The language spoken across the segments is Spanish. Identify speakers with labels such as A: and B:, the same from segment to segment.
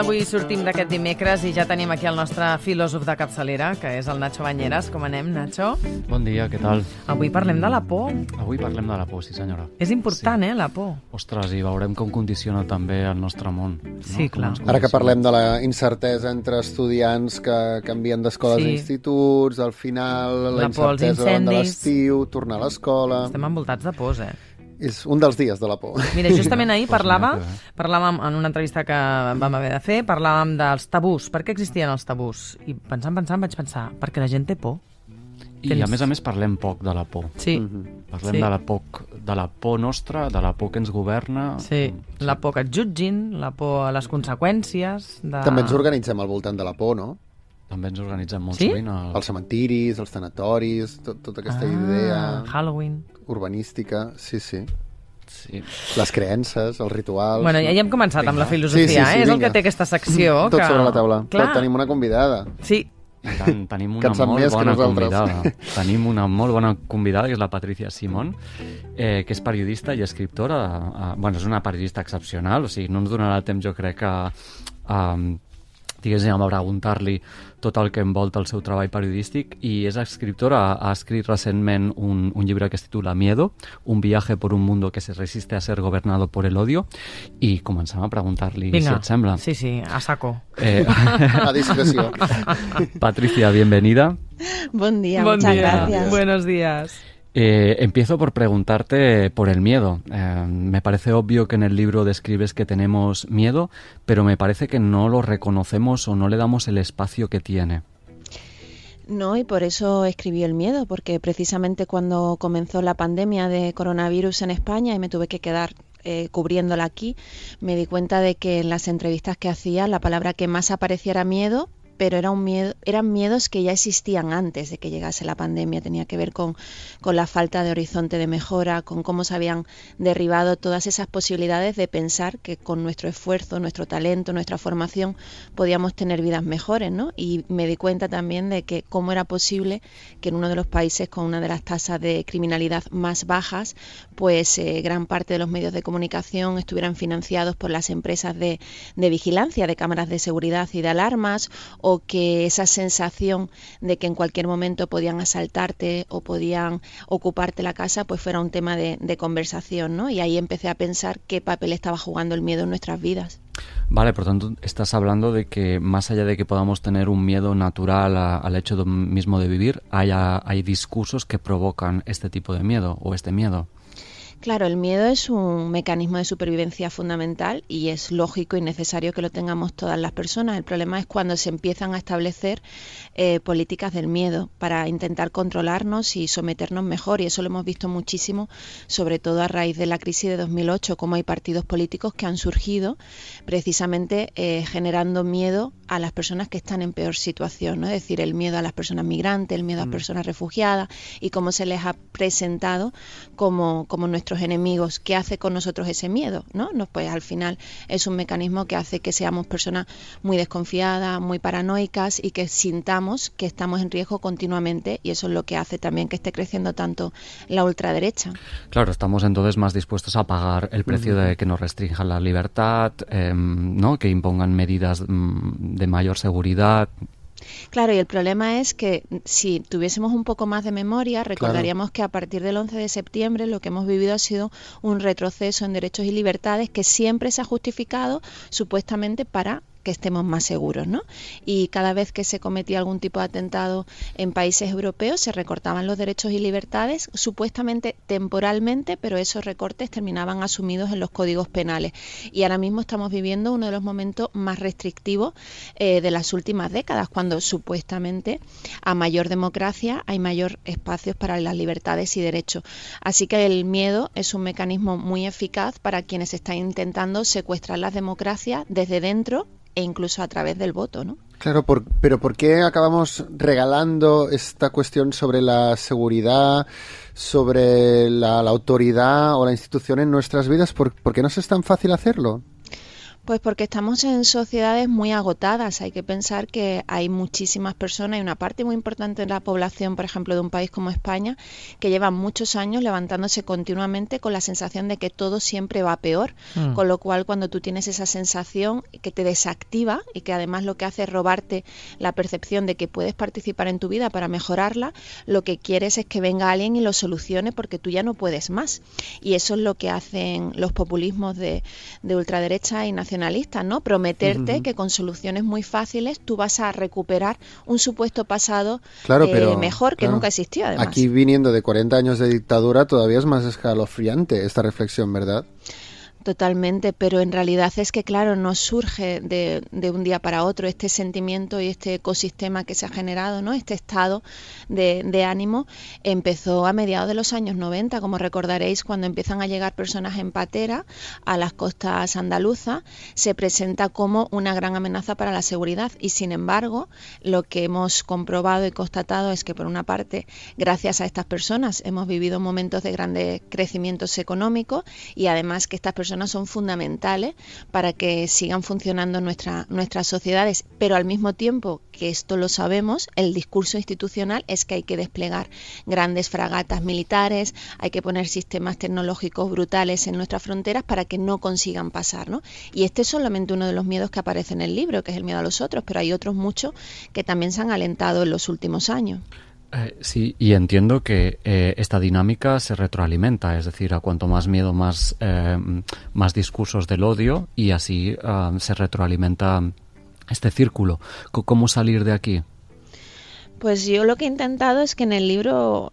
A: de l'avui sortim d'aquest dimecres i ja tenim aquí el nostre filòsof de capçalera, que és el Nacho Banyeres. Com anem, Nacho?
B: Bon dia, què tal?
A: Avui parlem de la por.
B: Avui parlem de la por, sí senyora.
A: És important, sí. eh, la por.
B: Ostres, i veurem com condiciona també el nostre món.
A: Sí,
B: no?
A: clar.
C: Ara que parlem de la incertesa entre estudiants que canvien d'escoles
A: Sí.
C: a instituts, al final la,
A: La por
C: incertesa davant de l'estiu, tornar a l'escola...
A: Estem envoltats de pors, eh?
C: És un dels dies de la por.
A: Mira, justament ahir parlava,
B: bé.
A: parlàvem en una entrevista que vam haver de fer, parlàvem dels tabús. Per què existien els tabús? I pensant, pensant, vaig pensar, perquè la gent té por.
B: I
A: Tens-
B: a més a més parlem poc de la por.
A: Sí,
B: Parlem
A: Sí.
B: de, la por, de la por nostra, de la por que ens governa.
A: sí. La por que et jutgin, la por a les conseqüències... De...
C: També ens organitzem al voltant de la por, no?
B: També ens organitzem molt
A: Sí?
B: sovint. El...
C: Els cementiris, els tanatoris, tot, tota aquesta
A: ah,
C: idea
A: Halloween.
C: urbanística, sí, sí.
B: Sí.
C: Les creences, els rituals...
A: Bueno, ja hi hem començat amb la
C: Sí,
A: filosofia,
C: sí, sí,
A: eh? És el
C: vinga.
A: que té aquesta secció.
C: Tot
A: que...
C: sobre la taula.
A: Clar.
C: Però tenim una convidada.
A: Sí,
B: I tant, tenim
C: Que
B: una molt
C: que
B: bona
C: nosaltres.
B: convidada. Tenim una molt bona convidada, que és la Patricia Simón, eh, que és periodista i escriptora. Eh, bueno, és una periodista excepcional, o sigui, no ens donarà temps, jo crec, a, a diguéssim, a preguntar-li tot el que envolta el seu treball periodístic i és escriptora, ha, ha escrit recentment un, un llibre que es titula Miedo, un viaje por un mundo que se resiste a ser gobernado por el odio i comencem a preguntar-li si et sembla.
A: Sí, sí, a saco.
B: Eh,
C: A discreció.
B: Patricia, bienvenida.
D: Buen día,
A: Buen
D: muchas
A: día.
D: gracias.
A: Buenos días.
B: Eh, empiezo por preguntarte por el miedo. Eh, me parece obvio que en el libro describes que tenemos miedo, pero me parece que no lo reconocemos o no le damos el espacio que tiene.
D: No, y por eso escribí El miedo, porque precisamente cuando comenzó la pandemia de coronavirus en España y me tuve que quedar eh, cubriéndola aquí, me di cuenta de que en las entrevistas que hacía la palabra que más aparecía era miedo, pero era un miedo, eran miedos que ya existían antes de que llegase la pandemia. Tenía que ver con, con la falta de horizonte de mejora, con cómo se habían derribado todas esas posibilidades de pensar que con nuestro esfuerzo, nuestro talento, nuestra formación podíamos tener vidas mejores, ¿no? Y me di cuenta también de que cómo era posible que en uno de los países con una de las tasas de criminalidad más bajas, pues eh, gran parte de los medios de comunicación estuvieran financiados por las empresas de, de vigilancia, de cámaras de seguridad y de alarmas, o que esa sensación de que en cualquier momento podían asaltarte o podían ocuparte la casa, pues fuera un tema de, conversación, ¿no? Y ahí empecé a pensar qué papel estaba jugando el miedo en nuestras vidas.
B: Vale, por tanto, estás hablando de que más allá de que podamos tener un miedo natural a- al hecho mismo de vivir, hay discursos que provocan este tipo de miedo o este miedo.
D: Claro, el miedo es un mecanismo de supervivencia fundamental y es lógico y necesario que lo tengamos todas las personas. El problema es cuando se empiezan a establecer eh, políticas del miedo para intentar controlarnos y someternos mejor. Y eso lo hemos visto muchísimo, sobre todo a raíz de la crisis de 2008, como hay partidos políticos que han surgido precisamente eh, generando miedo a las personas que están en peor situación, ¿no? Es decir, el miedo a las personas migrantes, el miedo a las personas refugiadas y cómo se les ha presentado como, como nuestros enemigos. ¿Qué hace con nosotros ese miedo? ¿no? no pues al final es un mecanismo que hace que seamos personas muy desconfiadas, muy paranoicas y que sintamos que estamos en riesgo continuamente y eso es lo que hace también que esté creciendo tanto la ultraderecha.
B: Claro, estamos entonces más dispuestos a pagar el precio de que nos restrinjan la libertad, em, ¿no? que impongan medidas mm, de mayor seguridad.
D: Claro, y el problema es que si tuviésemos un poco más de memoria, recordaríamos que a partir del 11 de septiembre lo que hemos vivido ha sido un retroceso en derechos y libertades que siempre se ha justificado supuestamente para que estemos más seguros, ¿no? Y cada vez que se cometía algún tipo de atentado en países europeos se recortaban los derechos y libertades, supuestamente temporalmente, pero esos recortes terminaban asumidos en los códigos penales. Y ahora mismo estamos viviendo uno de los momentos más restrictivos eh, de las últimas décadas, cuando supuestamente a mayor democracia hay mayor espacios para las libertades y derechos. Así que el miedo es un mecanismo muy eficaz para quienes están intentando secuestrar las democracias desde dentro e incluso a través del voto, ¿no?
C: Claro, pero ¿por qué acabamos regalando esta cuestión sobre la seguridad, sobre la, la autoridad o la institución en nuestras vidas? ¿Por, por qué no es tan fácil hacerlo?
D: Pues porque estamos en sociedades muy agotadas. Hay que pensar que hay muchísimas personas y una parte muy importante de la población, por ejemplo, de un país como España, que llevan muchos años levantándose continuamente con la sensación de que todo siempre va peor. Mm. Con lo cual, cuando tú tienes esa sensación que te desactiva y que además lo que hace es robarte la percepción de que puedes participar en tu vida para mejorarla, lo que quieres es que venga alguien y lo solucione porque tú ya no puedes más. Y eso es lo que hacen los populismos de, ultraderecha y ¿no? Prometerte que con soluciones muy fáciles tú vas a recuperar un supuesto pasado eh, mejor que nunca existió. Además.
C: Aquí viniendo de 40 años de dictadura todavía es más escalofriante esta reflexión, ¿verdad?
D: Totalmente, pero en realidad es que, claro, no surge de, de, un día para otro este sentimiento y este ecosistema que se ha generado, ¿no? Este estado de, de, ánimo empezó a mediados de los años 90, como recordaréis, cuando empiezan a llegar personas en patera a las costas andaluzas, se presenta como una gran amenaza para la seguridad y, sin embargo, lo que hemos comprobado y constatado es que, por una parte, gracias a estas personas hemos vivido momentos de grandes crecimientos económicos y además que estas personas son fundamentales para que sigan funcionando nuestra, nuestras sociedades, pero al mismo tiempo que esto lo sabemos, el discurso institucional es que hay que desplegar grandes fragatas militares, hay que poner sistemas tecnológicos brutales en nuestras fronteras para que no consigan pasar. ¿no? Y este es solamente uno de los miedos que aparece en el libro, que es el miedo a los otros, pero hay otros muchos que también se han alentado en los últimos años.
B: Eh, sí, y entiendo que eh, esta dinámica se retroalimenta, es decir, a cuanto más miedo, más, eh, más discursos del odio y así ah, se retroalimenta este círculo. ¿Cómo salir de aquí?
D: Pues yo lo que he intentado es que en el libro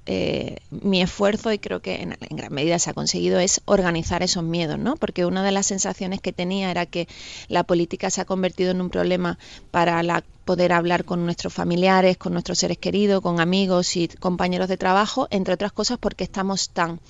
D: mi esfuerzo, y creo que en, en, gran medida se ha conseguido, es organizar esos miedos, ¿no? Porque una de las sensaciones que tenía era que la política se ha convertido en un problema para la poder hablar con nuestros familiares, con nuestros seres queridos, con amigos y compañeros de trabajo, entre otras cosas porque estamos tan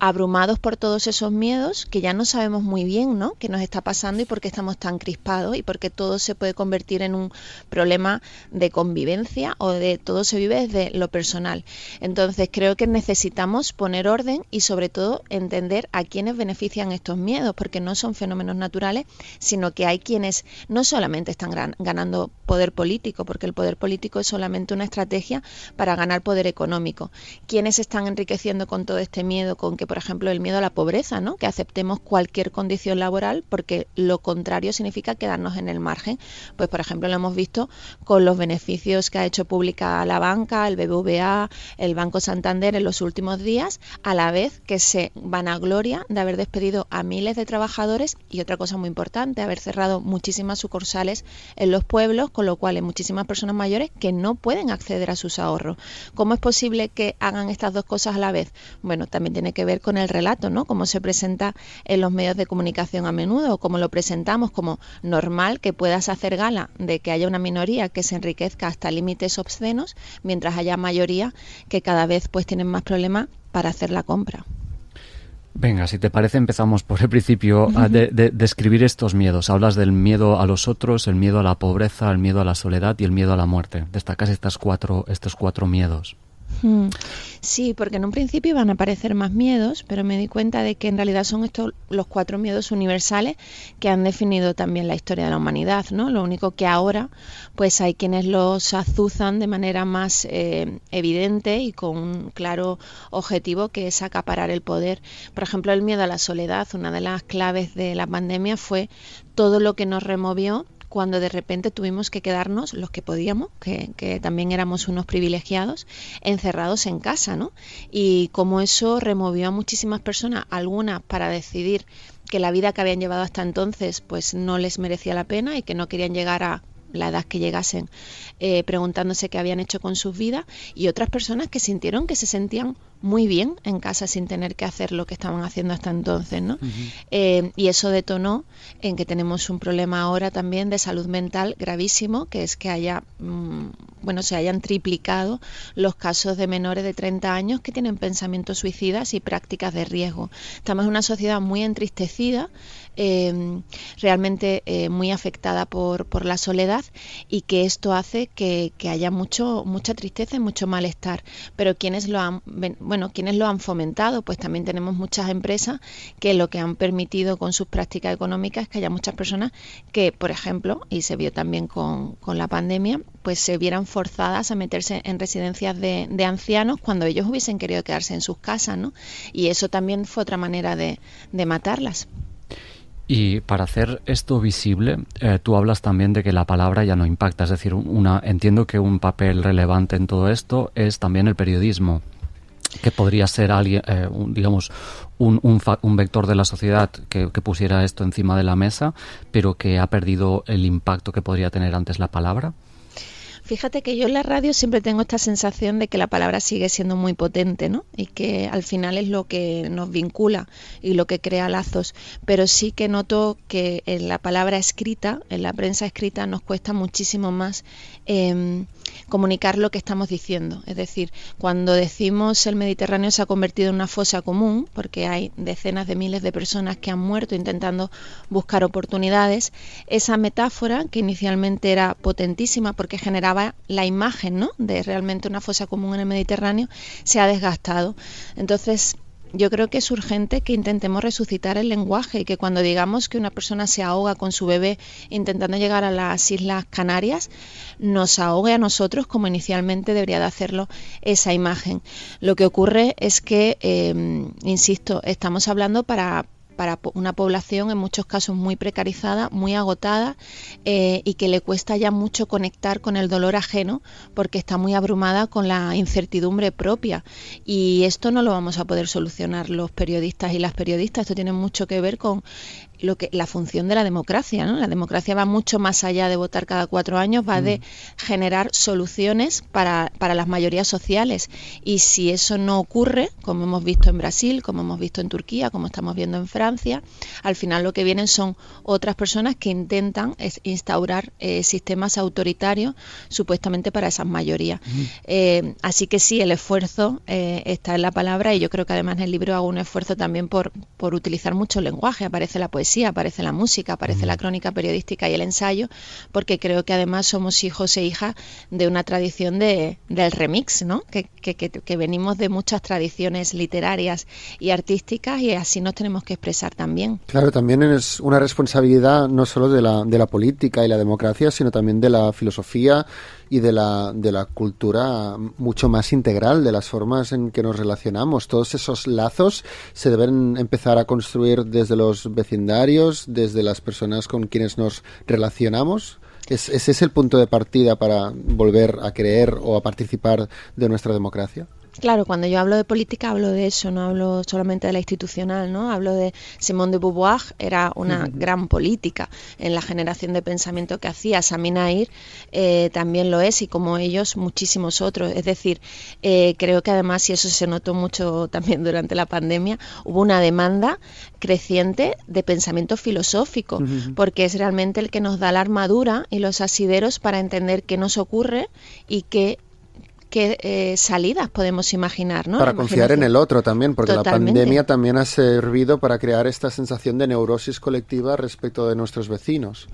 D: abrumados por todos esos miedos que ya no sabemos muy bien ¿no? qué nos está pasando y por qué estamos tan crispados y porque todo se puede convertir en un problema de convivencia o de todo se vive desde lo personal. Entonces creo que necesitamos poner orden y sobre todo entender a quiénes benefician estos miedos, porque no son fenómenos naturales, sino que hay quienes no solamente están ganando poder político, porque el poder político es solamente una estrategia para ganar poder económico. ¿Quiénes están enriqueciendo con todo este miedo? Con que, por ejemplo, el miedo a la pobreza, ¿no? Que aceptemos cualquier condición laboral porque lo contrario significa quedarnos en el margen. Pues, por ejemplo, lo hemos visto con los beneficios que ha hecho pública la banca, el BBVA, el Banco Santander en los últimos días, a la vez que se van a gloria de haber despedido a miles de trabajadores y otra cosa muy importante, haber cerrado muchísimas sucursales en los pueblos, con lo cual muchísimas personas mayores que no pueden acceder a sus ahorros. ¿Cómo es posible que hagan estas dos cosas a la vez? Bueno, también tiene que ver con el relato, ¿no? Cómo se presenta en los medios de comunicación a menudo, cómo lo presentamos como normal que puedas hacer gala de que haya una minoría que se enriquezca hasta límites obscenos, mientras haya mayoría que cada vez pues tienen más problemas para hacer la compra.
B: Venga, si te parece, empezamos por el principio a de, describir estos miedos. Hablas del miedo a los otros, el miedo a la pobreza, el miedo a la soledad y el miedo a la muerte. Destacas estas cuatro, estos cuatro miedos.
D: Hmm. Sí, porque en un principio iban a aparecer más miedos, pero me di cuenta de que en realidad son estos los cuatro miedos universales que han definido también la historia de la humanidad, ¿no? Lo único que ahora, pues hay quienes los azuzan de manera más eh, evidente y con un claro objetivo que es acaparar el poder. Por ejemplo, el miedo a la soledad, una de las claves de la pandemia fue todo lo que nos removió cuando de repente tuvimos que quedarnos, los que podíamos, que, que también éramos unos privilegiados, encerrados en casa, ¿no? Y como eso removió a muchísimas personas, algunas para decidir que la vida que habían llevado hasta entonces pues no les merecía la pena y que no querían llegar a la edad que llegasen eh, preguntándose qué habían hecho con sus vidas y otras personas que sintieron que se sentían muy bien en casa sin tener que hacer lo que estaban haciendo hasta entonces, ¿no? Eh, y eso detonó en que tenemos un problema ahora también de salud mental gravísimo, que es que haya, mm, bueno, se hayan triplicado los casos de menores de 30 años que tienen pensamientos suicidas y prácticas de riesgo. Estamos en una sociedad muy entristecida, eh, realmente eh, muy afectada por, por, la soledad y que esto hace que, que, haya mucho mucha tristeza y mucho malestar. Pero quienes lo han bueno quienes lo han fomentado, pues también tenemos muchas empresas que lo que han permitido con sus prácticas económicas es que haya muchas personas que, por ejemplo, y se vio también con, la pandemia, pues se vieran forzadas a meterse en residencias de, de, ancianos cuando ellos hubiesen querido quedarse en sus casas, ¿no? Y eso también fue otra manera de, de matarlas.
B: Y para hacer esto visible, eh, tú hablas también de que la palabra ya no impacta. Es decir, una, entiendo que un papel relevante en todo esto es también el periodismo, que podría ser alguien, eh, un, digamos, un, un, un, vector de la sociedad que, pusiera esto encima de la mesa, pero que ha perdido el impacto que podría tener antes la palabra.
D: Fíjate que yo en la radio siempre tengo esta sensación de que la palabra sigue siendo muy potente, ¿no? Y que al final es lo que nos vincula y lo que crea lazos. Pero sí que noto que en la palabra escrita, en la prensa escrita, nos cuesta muchísimo más eh, comunicar lo que estamos diciendo. Es decir, cuando decimos el Mediterráneo se ha convertido en una fosa común, porque hay decenas de miles de personas que han muerto intentando buscar oportunidades, esa metáfora, que inicialmente era potentísima porque generaba la imagen ¿no? de realmente una fosa común en el Mediterráneo se ha desgastado. Entonces, yo creo que es urgente que intentemos resucitar el lenguaje y que cuando digamos que una persona se ahoga con su bebé intentando llegar a las Islas Canarias, nos ahogue a nosotros como inicialmente debería de hacerlo esa imagen. Lo que ocurre es que, eh, insisto, estamos hablando para, para una población en muchos casos muy precarizada, muy agotada eh, y que le cuesta ya mucho conectar con el dolor ajeno porque está muy abrumada con la incertidumbre propia. Y esto no lo vamos a poder solucionar los periodistas y las periodistas. Esto tiene mucho que ver con lo que la función de la democracia, ¿no? La democracia va mucho más allá de votar cada cuatro años, va mm. de generar soluciones para, para las mayorías sociales. Y si eso no ocurre, como hemos visto en Brasil, como hemos visto en Turquía, como estamos viendo en Francia, al final lo que vienen son otras personas que intentan instaurar eh, sistemas autoritarios supuestamente para esas mayorías. Mm. Eh, así que sí, el esfuerzo eh, está en la palabra y yo creo que además en el libro hago un esfuerzo también por, por utilizar mucho el lenguaje. Aparece la poesía aparece la música, aparece la crónica periodística y el ensayo, porque creo que además somos hijos e hijas de una tradición de, del remix, ¿no? Que, que, que, que venimos de muchas tradiciones literarias y artísticas y así nos tenemos que expresar también.
C: Claro, también es una responsabilidad no solo de la, de la política y la democracia, sino también de la filosofía y de la, de la cultura mucho más integral, de las formas en que nos relacionamos. Todos esos lazos se deben empezar a construir desde los vecindarios, desde las personas con quienes nos relacionamos. ¿Es, ¿Ese es el punto de partida para volver a creer o a participar de nuestra democracia?
D: Claro, cuando yo hablo de política hablo de eso, no hablo solamente de la institucional, ¿no? Hablo de Simone de Beauvoir, era una gran política en la generación de pensamiento que hacía. Saminair eh, también lo es y como ellos muchísimos otros. Es decir, eh, creo que además, y eso se notó mucho también durante la pandemia, hubo una demanda creciente de pensamiento filosófico, porque es realmente el que nos da la armadura y los asideros para entender qué nos ocurre y qué qué eh, salidas podemos imaginar, ¿no?
C: Para confiar en el otro también, porque Totalmente. la pandemia también ha servido para crear esta sensación de neurosis colectiva respecto de nuestros vecinos.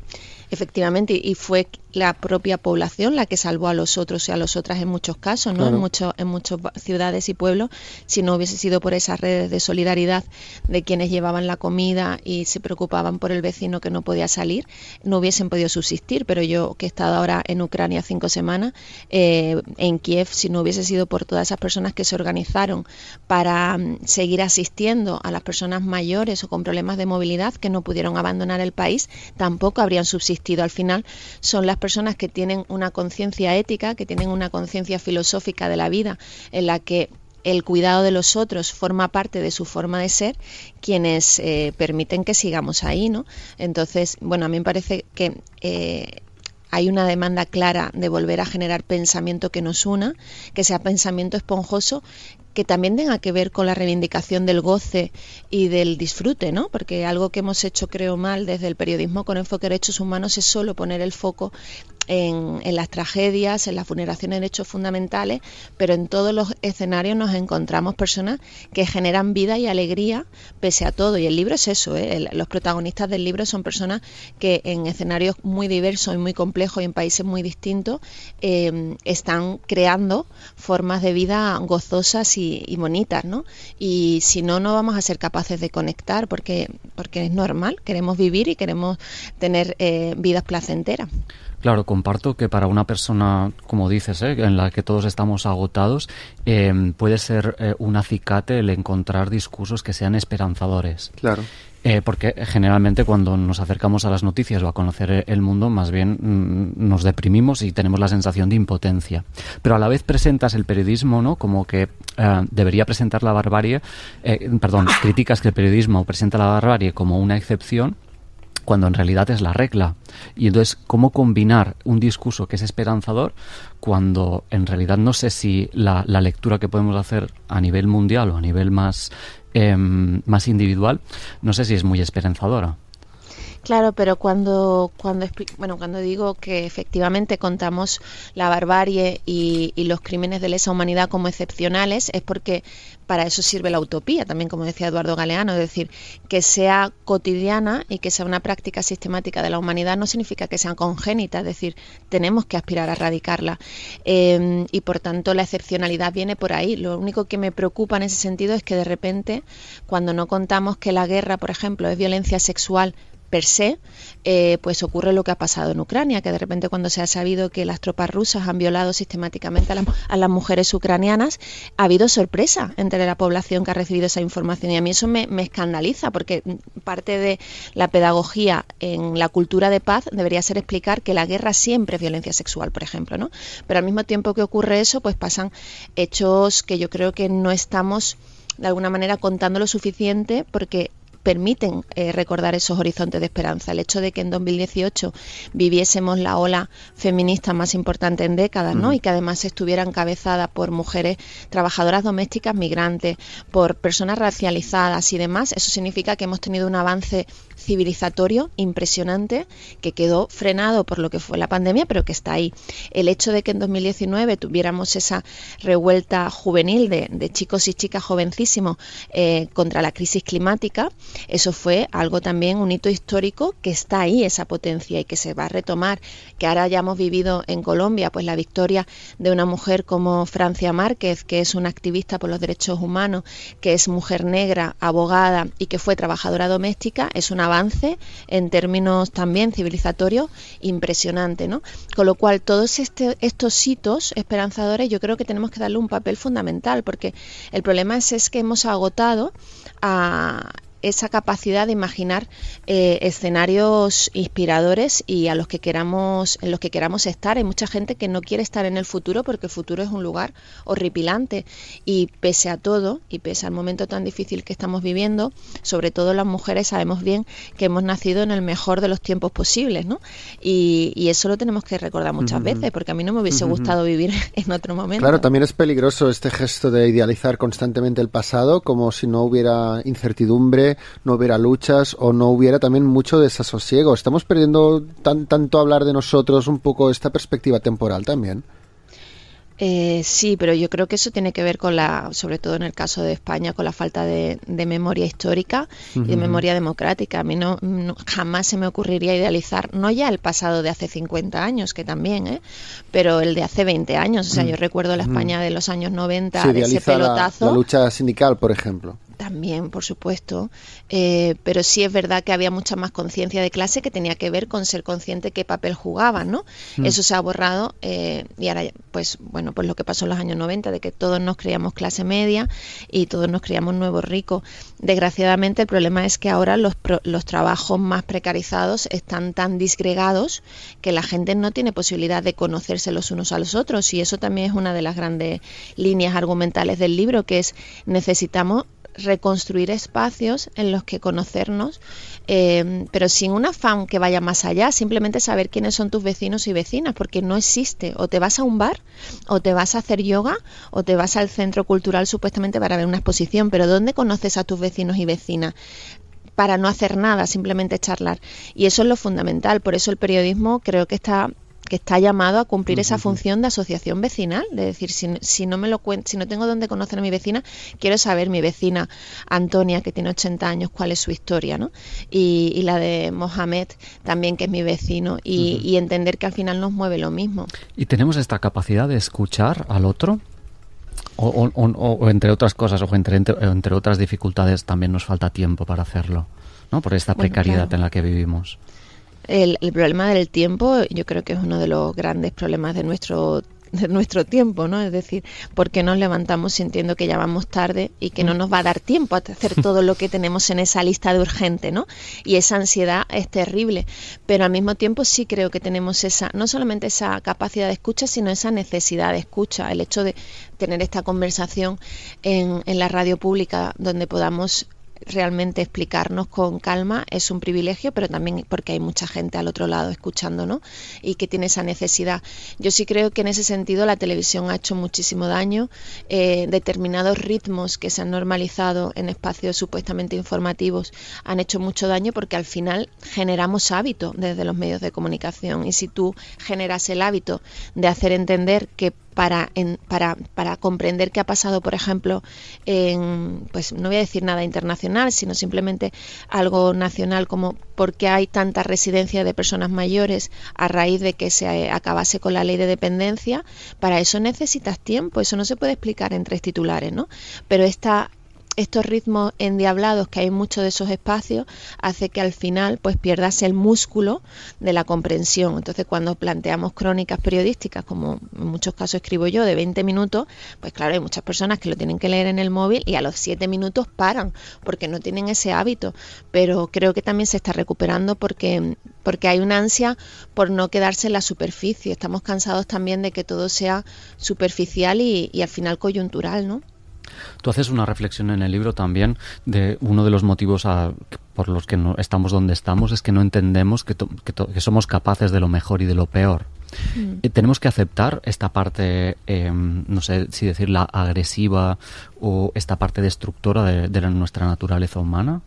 D: Efectivamente, y fue la propia población la que salvó a los otros y a las otras en muchos casos, ¿no? Claro. En, mucho, en muchas ciudades y pueblos, si no hubiese sido por esas redes de solidaridad de quienes llevaban la comida y se preocupaban por el vecino que no podía salir, no hubiesen podido subsistir. Pero yo, que he estado ahora en Ucrania cinco semanas, eh, en Kiev, si no hubiese sido por todas esas personas que se organizaron para um, seguir asistiendo a las personas mayores o con problemas de movilidad que no pudieron abandonar el país, tampoco habrían subsistido al final son las personas que tienen una conciencia ética, que tienen una conciencia filosófica de la vida, en la que el cuidado de los otros forma parte de su forma de ser, quienes eh, permiten que sigamos ahí, ¿no? Entonces, bueno, a mí me parece que eh, hay una demanda clara de volver a generar pensamiento que nos una, que sea pensamiento esponjoso, que también tenga que ver con la reivindicación del goce y del disfrute, ¿no? Porque algo que hemos hecho, creo mal, desde el periodismo con enfoque de derechos humanos es solo poner el foco en, las tragedias, en las vulneraciones de derechos fundamentales, pero en todos los escenarios nos encontramos personas que generan vida y alegría pese a todo. Y el libro es eso, ¿eh? los protagonistas del libro son personas que en escenarios muy diversos y muy complejos y en países muy distintos eh, están creando formas de vida gozosas y, bonitas, ¿no? Y si no, no vamos a ser capaces de conectar porque, porque es normal, queremos vivir y queremos tener eh, vidas placenteras.
B: Claro, comparto que para una persona, como dices, ¿eh? en la que todos estamos agotados, em, puede ser eh, un acicate el encontrar discursos que sean esperanzadores.
C: Claro.
B: Eh, porque generalmente cuando nos acercamos a las noticias o a conocer el mundo, más bien mm, nos deprimimos y tenemos la sensación de impotencia. Pero a la vez presentas el periodismo, ¿no? Como que debería presentar la barbarie, perdón, criticas que el periodismo presenta la barbarie como una excepción cuando en realidad es la regla. Y entonces, ¿cómo combinar un discurso que es esperanzador cuando en realidad no sé si la, lectura que podemos hacer a nivel mundial o a nivel más, em, más individual, no sé si es muy esperanzadora?
D: Claro, pero cuando, cuando, bueno, cuando digo que efectivamente contamos la barbarie y, los crímenes de lesa humanidad como excepcionales, es porque para eso sirve la utopía, también como decía Eduardo Galeano, es decir, que sea cotidiana y que sea una práctica sistemática de la humanidad no significa que sea congénita, es decir, tenemos que aspirar a erradicarla. Em, y por tanto la excepcionalidad viene por ahí. Lo único que me preocupa en ese sentido es que de repente, cuando no contamos que la guerra, por ejemplo, es violencia sexual, per se, eh, pues ocurre lo que ha pasado en Ucrania, que de repente cuando se ha sabido que las tropas rusas han violado sistemáticamente a, las mujeres ucranianas, ha habido sorpresa entre la población que ha recibido esa información. Y a mí eso me, escandaliza, porque parte de la pedagogía en la cultura de paz debería ser explicar que la guerra siempre es violencia sexual, por ejemplo, ¿no? Pero al mismo tiempo que ocurre eso, pues pasan hechos que yo creo que no estamos de alguna manera contando lo suficiente porque permiten eh, recordar esos horizontes de esperanza. El hecho de que en 2018 viviésemos la ola feminista más importante en décadas, ¿no? Y que además estuviera encabezada por mujeres trabajadoras domésticas migrantes, por personas racializadas y demás, eso significa que hemos tenido un avance civilizatorio impresionante que quedó frenado por lo que fue la pandemia, pero que está ahí. El hecho de que en 2019 tuviéramos esa revuelta juvenil de, chicos y chicas jovencísimos eh, contra la crisis climática, eso fue algo también, un hito histórico que está ahí, esa potencia y que se va a retomar, que ahora ya hemos vivido en Colombia, pues la victoria de una mujer como Francia Márquez, que es una activista por los derechos humanos, que es mujer negra, abogada y que fue trabajadora doméstica, es una avance en términos también civilizatorios impresionante, ¿no? Con lo cual, todos este, estos hitos esperanzadores yo creo que tenemos que darle un papel fundamental, porque el problema es, es que hemos agotado a esa capacidad de imaginar eh, escenarios inspiradores y a los que queramos, en los que queramos estar. Hay mucha gente que no quiere estar en el futuro porque el futuro es un lugar horripilante y pese a todo y pese al momento tan difícil que estamos viviendo, sobre todo las mujeres sabemos bien que hemos nacido en el mejor de los tiempos posibles, ¿no? Y, eso lo tenemos que recordar muchas veces porque a mí no me hubiese gustado vivir en otro momento.
C: Claro, también es peligroso este gesto de idealizar constantemente el pasado como si no hubiera incertidumbre no hubiera luchas o no hubiera también mucho desasosiego. Estamos perdiendo tan, tanto hablar de nosotros un poco esta perspectiva temporal también.
D: Eh, sí, pero yo creo que eso tiene que ver con la, sobre todo en el caso de España, con la falta de, memoria histórica y de memoria democrática. A mí no, jamás se me ocurriría idealizar, no ya el pasado de hace 50 años, que también, ¿eh? pero el de hace 20 años. O sea, yo recuerdo la España de los años 90, de ese pelotazo.
C: la lucha sindical, por ejemplo.
D: También, por supuesto, eh, pero sí es verdad que había mucha más conciencia de clase que tenía que ver con ser consciente qué papel jugaban, ¿no? Mm. Eso se ha borrado eh, y ahora, pues bueno, pues lo que pasó en los años 90, de que todos nos creíamos clase media y todos nos creíamos nuevos ricos. Desgraciadamente el problema es que ahora los, los trabajos más precarizados están tan disgregados que la gente no tiene posibilidad de conocerse los unos a los otros y eso también es una de las grandes líneas argumentales del libro, que es necesitamos reconstruir espacios en los que conocernos, eh, pero sin un afán que vaya más allá, simplemente saber quiénes son tus vecinos y vecinas, porque no existe. O te vas a un bar, o te vas a hacer yoga, o te vas al centro cultural supuestamente para ver una exposición, pero ¿dónde conoces a tus vecinos y vecinas? para no hacer nada, simplemente charlar. Y eso es lo fundamental. Por eso el periodismo creo que está que está llamado a cumplir esa función de asociación vecinal, de decir, si, si no me lo si no tengo dónde conocer a mi vecina, quiero saber mi vecina Antonia, que tiene 80 años, cuál es su historia, ¿no? Y, la de Mohamed también, que es mi vecino, y, y entender que al final nos mueve lo mismo.
B: ¿Y tenemos esta capacidad de escuchar al otro? O, entre otras cosas, o entre, entre, otras dificultades, también nos falta tiempo para hacerlo, ¿no? Por esta precariedad en la que vivimos.
D: El, el, problema del tiempo yo creo que es uno de los grandes problemas de nuestro de nuestro tiempo, ¿no? Es decir, porque nos levantamos sintiendo que ya vamos tarde y que no nos va a dar tiempo a hacer todo lo que tenemos en esa lista de urgente, ¿no? Y esa ansiedad es terrible, pero al mismo tiempo sí creo que tenemos esa, no solamente esa capacidad de escucha, sino esa necesidad de escucha, el hecho de tener esta conversación en, en la radio pública donde podamos realmente explicarnos con calma es un privilegio, pero también porque hay mucha gente al otro lado escuchando, ¿no? Y que tiene esa necesidad. Yo sí creo que en ese sentido la televisión ha hecho muchísimo daño. Eh, determinados ritmos que se han normalizado en espacios supuestamente informativos han hecho mucho daño porque al final generamos hábito desde los medios de comunicación. Y si tú generas el hábito de hacer entender que para, para, para, comprender qué ha pasado, por ejemplo, en, pues no voy a decir nada internacional, sino simplemente algo nacional como por qué hay tanta residencia de personas mayores a raíz de que se acabase con la ley de dependencia. Para eso necesitas tiempo, eso no se puede explicar en tres titulares, ¿no? Pero esta estos ritmos endiablados que hay en muchos de esos espacios hace que al final pues pierdas el músculo de la comprensión. Entonces cuando planteamos crónicas periodísticas, como en muchos casos escribo yo, de 20 minutos, pues claro, hay muchas personas que lo tienen que leer en el móvil y a los 7 minutos paran porque no tienen ese hábito. Pero creo que también se está recuperando porque, porque hay una ansia por no quedarse en la superficie. Estamos cansados también de que todo sea superficial y, y al final coyuntural, ¿no?
B: Tú haces una reflexión en el libro también de uno de los motivos por los que no estamos donde estamos es que no entendemos que, somos capaces de lo mejor y de lo peor. Mm. Eh, tenemos que aceptar esta parte, em, no sé si decirla agresiva o esta parte destructora de, nuestra naturaleza humana.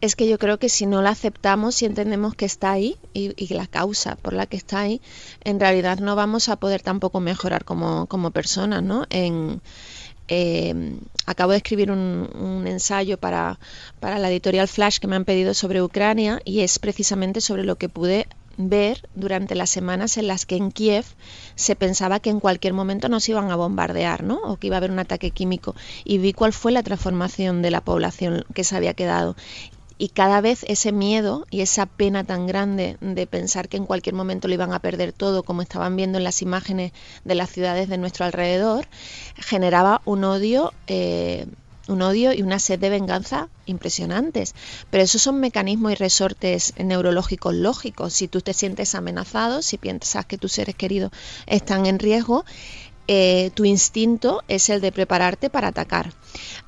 D: Es que yo creo que si no la aceptamos y entendemos que está ahí y, y, la causa por la que está ahí, en realidad no vamos a poder tampoco mejorar como, como personas, ¿no? En, eh, acabo de escribir un, ensayo para, para, la editorial Flash que me han pedido sobre Ucrania y es precisamente sobre lo que pude ver durante las semanas en las que en Kiev se pensaba que en cualquier momento nos iban a bombardear, ¿no? O que iba a haber un ataque químico. Y vi cuál fue la transformación de la población que se había quedado y cada vez ese miedo y esa pena tan grande de pensar que en cualquier momento lo iban a perder todo, como estaban viendo en las imágenes de las ciudades de nuestro alrededor, generaba un odio. Eh, un odio y una sed de venganza impresionantes. Pero esos son mecanismos y resortes neurológicos lógicos. Si tú te sientes amenazado, si piensas que tus seres queridos están en riesgo, eh, tu instinto es el de prepararte para atacar.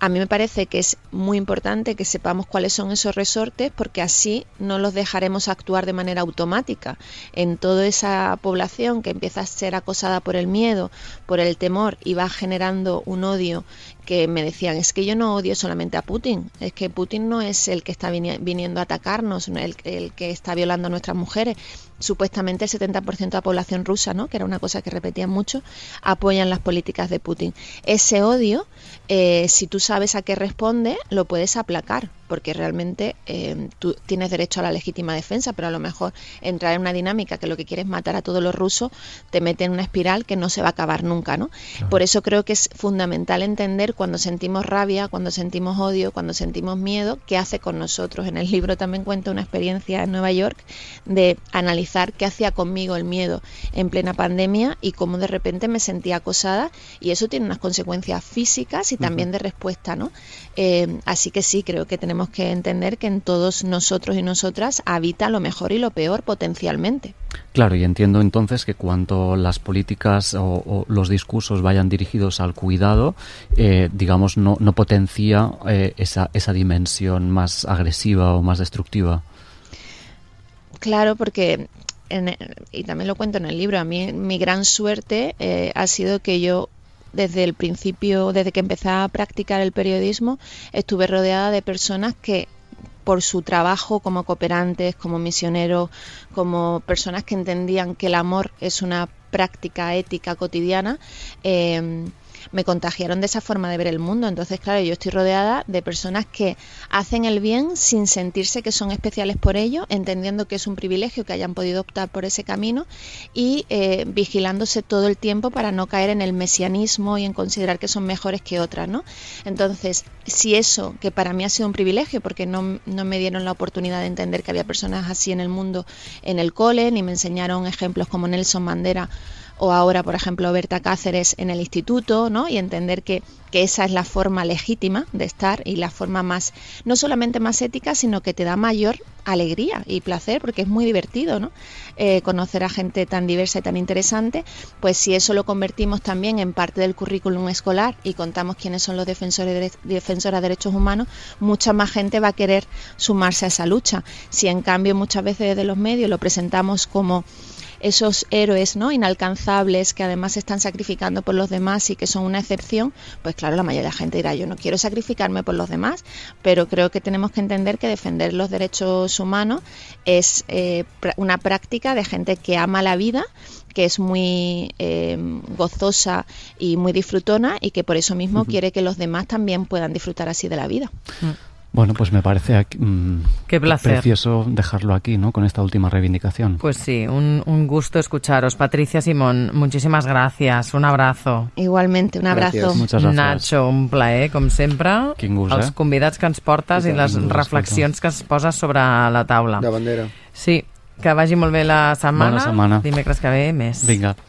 D: A mí me parece que es muy importante que sepamos cuáles son esos resortes porque así no los dejaremos actuar de manera automática. En toda esa población que empieza a ser acosada por el miedo, por el temor y va generando un odio que me decían, es que yo no odio solamente a Putin, es que Putin no es el que está viniendo a atacarnos, el, el que está violando a nuestras mujeres. Supuestamente el 70% de la población rusa, ¿no? que era una cosa que repetían mucho, apoyan las políticas de Putin. Ese odio, eh, si tú sabes a qué responde, lo puedes aplacar porque realmente eh, tú tienes derecho a la legítima defensa, pero a lo mejor entrar en una dinámica que lo que quieres matar a todos los rusos te mete en una espiral que no se va a acabar nunca, ¿no? Por eso creo que es fundamental entender cuando sentimos rabia, cuando sentimos odio, cuando sentimos miedo, qué hace con nosotros. En el libro también cuento una experiencia en Nueva York de analizar qué hacía conmigo el miedo en plena pandemia y cómo de repente me sentía acosada y eso tiene unas consecuencias físicas y también de respuesta, ¿no? Eh, así que sí, creo que tenemos que entender que en todos nosotros y nosotras habita lo mejor y lo peor potencialmente.
B: Claro, y entiendo entonces que cuanto las políticas o, los discursos vayan dirigidos al cuidado, eh, digamos, no, no potencia eh, esa, esa dimensión más agresiva o más destructiva.
D: Claro, porque y también lo cuento en el libro, a mí mi gran suerte eh, ha sido que yo desde el principio, desde que empecé a practicar el periodismo, estuve rodeada de personas que por su trabajo como cooperantes, como misioneros, como personas que entendían que el amor es una práctica ética cotidiana, eh, me contagiaron de esa forma de ver el mundo. Entonces, claro, yo estoy rodeada de personas que hacen el bien sin sentirse que son especiales por ello, entendiendo que es un privilegio que hayan podido optar por ese camino y eh, vigilándose todo el tiempo para no caer en el mesianismo y en considerar que son mejores que otras, ¿no? Entonces, si eso, que para mí ha sido un privilegio, porque no, no me dieron la oportunidad de entender que había personas así en el mundo en el cole, ni me enseñaron ejemplos como Nelson Mandela o ahora, por ejemplo, Berta Cáceres en el instituto, ¿no? Y entender que, que, esa es la forma legítima de estar y la forma más, no solamente más ética, sino que te da mayor alegría y placer, porque es muy divertido, ¿no? Eh, conocer a gente tan diversa y tan interesante, pues si eso lo convertimos también en parte del currículum escolar y contamos quiénes son los defensores de, defensoras de derechos humanos, mucha más gente va a querer sumarse a esa lucha. Si en cambio muchas veces desde los medios lo presentamos como esos héroes no inalcanzables que además se están sacrificando por los demás y que son una excepción, pues claro, la mayoría de la gente dirá, yo no quiero sacrificarme por los demás, pero creo que tenemos que entender que defender los derechos humanos es eh, una práctica de gente que ama la vida, que es muy eh, gozosa y muy disfrutona y que por eso mismo uh -huh. quiere que los demás también puedan disfrutar así de la vida.
B: Uh -huh. Bueno, pues me parece mmm,
A: Qué placer.
B: precioso dejarlo aquí, ¿no? Con esta última reivindicación.
A: Pues sí, un, un, gusto escucharos. Patricia Simón, muchísimas gracias. Un abrazo.
D: Igualmente, un abrazo.
B: Gràcies. Muchas gràcies.
A: Nacho, un plaer, com sempre.
B: Quin gust,
A: Els
B: eh?
A: convidats que ens portes i, i les reflexions que es poses sobre la taula.
C: De bandera.
A: Sí, que vagi molt bé la setmana.
B: Bona setmana.
A: Dimecres que ve més.
B: Vinga.